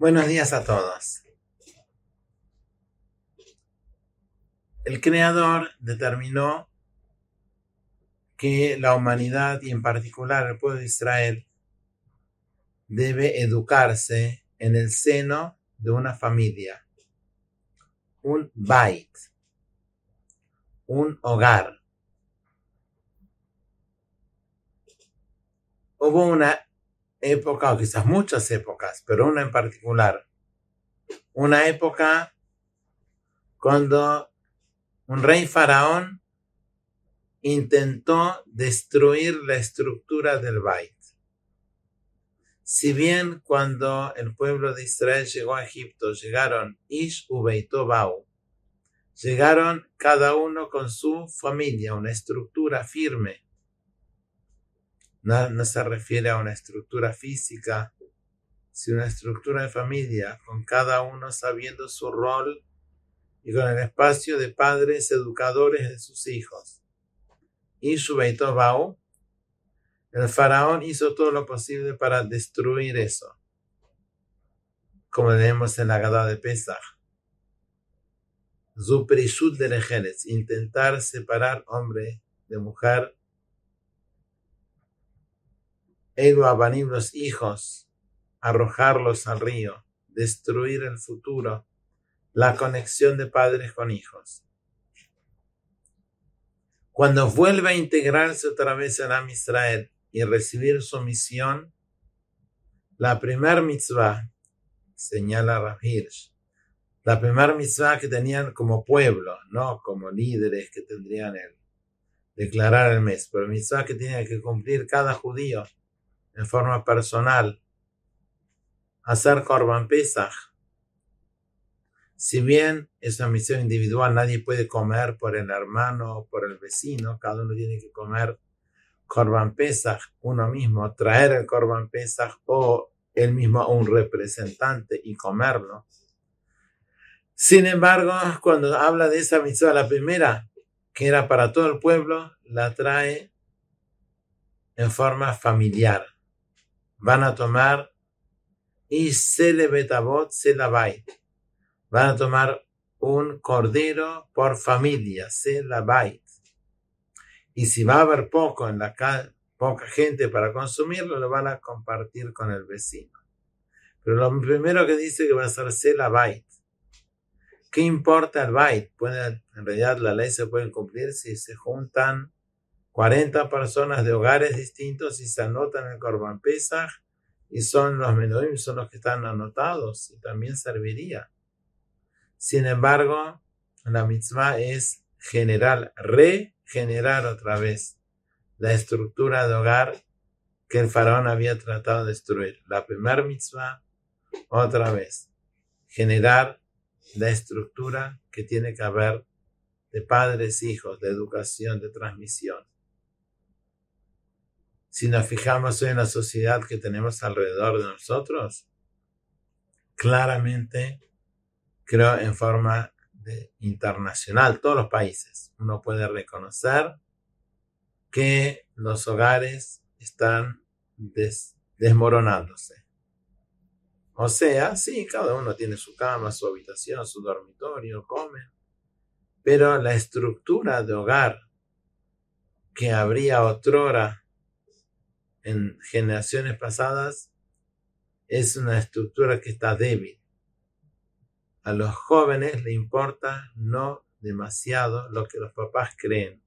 Buenos días a todos. El creador determinó que la humanidad y en particular el pueblo de Israel debe educarse en el seno de una familia, un bait, un hogar. Hubo una época, o quizás muchas épocas, pero una en particular, una época cuando un rey faraón intentó destruir la estructura del Bait. Si bien cuando el pueblo de Israel llegó a Egipto, llegaron Ish Ubeitobau, llegaron cada uno con su familia, una estructura firme. No, no se refiere a una estructura física, sino una estructura de familia, con cada uno sabiendo su rol y con el espacio de padres educadores de sus hijos. Y su Beitobau, el faraón hizo todo lo posible para destruir eso, como leemos en la Gada de Pesach. Zuprishut de Lejeres, intentar separar hombre de mujer. Elu Abanim, los hijos, arrojarlos al río, destruir el futuro la conexión de padres con hijos. Cuando vuelve a integrarse otra vez en Am y recibir su misión, la primer mitzvah, señala Rav Hirsch, la primera mitzvah que tenían como pueblo, no como líderes que tendrían el declarar el mes, pero mitzvah que tiene que cumplir cada judío en forma personal, hacer Korban Pesach, si bien es una misión individual, nadie puede comer por el hermano o por el vecino, cada uno tiene que comer Corban Pesach uno mismo, traer el Corban Pesach o él mismo un representante y comerlo. Sin embargo, cuando habla de esa misión, la primera, que era para todo el pueblo, la trae en forma familiar. Van a tomar y se le betabot se la van a tomar un cordero por familia, se la bait. Y si va a haber poco en la casa, poca gente para consumirlo, lo van a compartir con el vecino. Pero lo primero que dice que va a ser se la bait. ¿Qué importa el bait? Puede, en realidad la ley se puede cumplir si se juntan 40 personas de hogares distintos y se anotan en el Corban Pesach y son los menuim, son los que están anotados y también serviría. Sin embargo, la mitzvah es generar, regenerar otra vez la estructura de hogar que el faraón había tratado de destruir. La primera mitzvah, otra vez, generar la estructura que tiene que haber de padres, hijos, de educación, de transmisión. Si nos fijamos en la sociedad que tenemos alrededor de nosotros, claramente creo en forma internacional, todos los países. Uno puede reconocer que los hogares están desmoronándose. O sea, sí, cada uno tiene su cama, su habitación, su dormitorio, comen, pero la estructura de hogar que habría otrora en generaciones pasadas es una estructura que está débil a los jóvenes le importa no demasiado lo que los papás creen,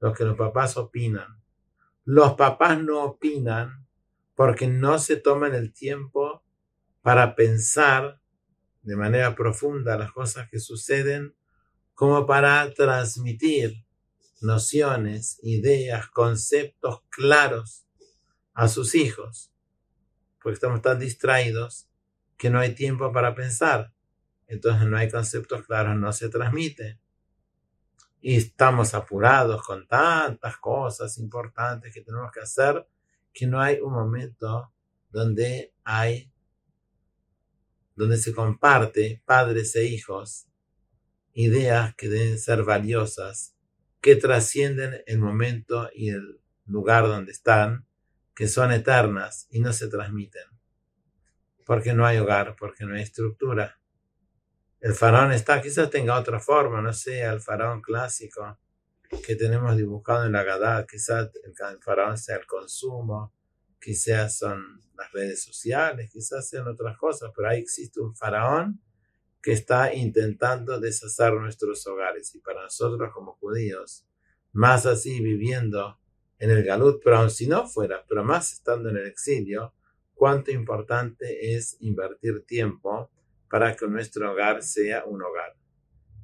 lo que los papás opinan. Los papás no opinan porque no se toman el tiempo para pensar de manera profunda las cosas que suceden, como para transmitir nociones, ideas, conceptos claros a sus hijos, porque estamos tan distraídos que no hay tiempo para pensar entonces no hay conceptos claros, no se transmite. Y estamos apurados con tantas cosas importantes que tenemos que hacer que no hay un momento donde hay, donde se comparte padres e hijos ideas que deben ser valiosas, que trascienden el momento y el lugar donde están, que son eternas y no se transmiten. porque no hay hogar, porque no hay estructura. El faraón está, quizás tenga otra forma, no sé, el faraón clásico que tenemos dibujado en la Gadá, quizás el faraón sea el consumo, quizás son las redes sociales, quizás sean otras cosas, pero ahí existe un faraón que está intentando deshacer nuestros hogares. Y para nosotros como judíos, más así viviendo en el Galut, pero aun si no fuera, pero más estando en el exilio, cuánto importante es invertir tiempo para que nuestro hogar sea un hogar.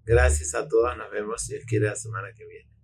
Gracias a todos, nos vemos si Dios quiere la semana que viene.